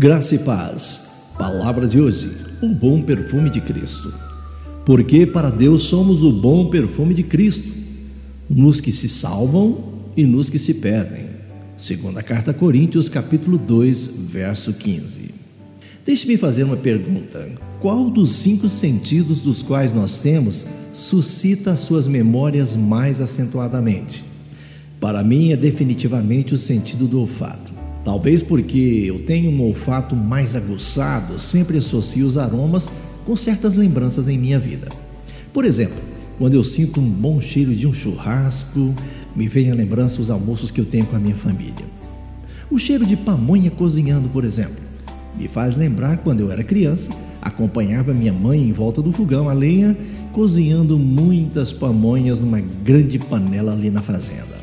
Graça e paz. Palavra de hoje: o bom perfume de Cristo. Porque para Deus somos o bom perfume de Cristo, nos que se salvam e nos que se perdem. Segunda carta a Coríntios, capítulo 2, verso 15. Deixe-me fazer uma pergunta. Qual dos cinco sentidos dos quais nós temos suscita as suas memórias mais acentuadamente? Para mim é definitivamente o sentido do olfato. Talvez porque eu tenho um olfato mais aguçado, sempre associo os aromas com certas lembranças em minha vida. Por exemplo, quando eu sinto um bom cheiro de um churrasco, me vem à lembrança os almoços que eu tenho com a minha família. O cheiro de pamonha cozinhando, por exemplo, me faz lembrar quando eu era criança, acompanhava minha mãe em volta do fogão a lenha, cozinhando muitas pamonhas numa grande panela ali na fazenda.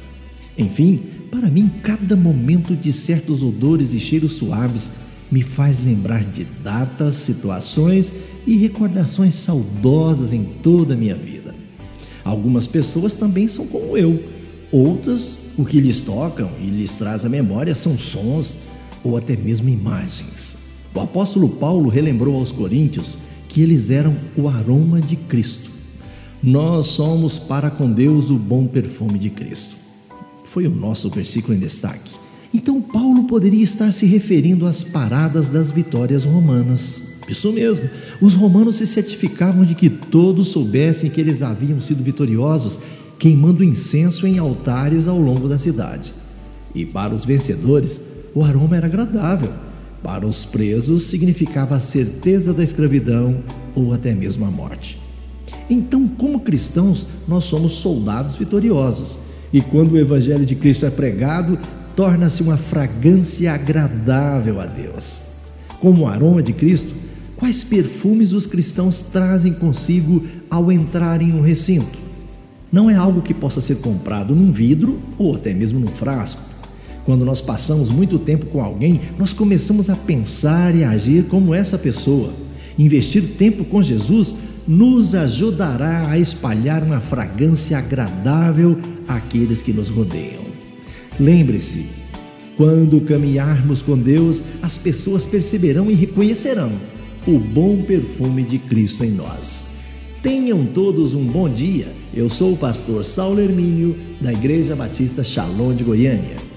Enfim, para mim, cada momento de certos odores e cheiros suaves me faz lembrar de datas, situações e recordações saudosas em toda a minha vida. Algumas pessoas também são como eu, outras, o que lhes tocam e lhes traz à memória são sons ou até mesmo imagens. O apóstolo Paulo relembrou aos coríntios que eles eram o aroma de Cristo. Nós somos para com Deus o bom perfume de Cristo foi o nosso versículo em destaque. Então, Paulo poderia estar se referindo às paradas das vitórias romanas. Isso mesmo, os romanos se certificavam de que todos soubessem que eles haviam sido vitoriosos, queimando incenso em altares ao longo da cidade. E para os vencedores, o aroma era agradável. Para os presos, significava a certeza da escravidão ou até mesmo a morte. Então, como cristãos, nós somos soldados vitoriosos e quando o Evangelho de Cristo é pregado, torna-se uma fragrância agradável a Deus. Como o aroma de Cristo, quais perfumes os cristãos trazem consigo ao entrar em um recinto? Não é algo que possa ser comprado num vidro ou até mesmo num frasco. Quando nós passamos muito tempo com alguém, nós começamos a pensar e a agir como essa pessoa. Investir tempo com Jesus nos ajudará a espalhar uma fragrância agradável àqueles que nos rodeiam. Lembre-se, quando caminharmos com Deus, as pessoas perceberão e reconhecerão o bom perfume de Cristo em nós. Tenham todos um bom dia. Eu sou o pastor Saulo Hermínio, da Igreja Batista Shalom de Goiânia.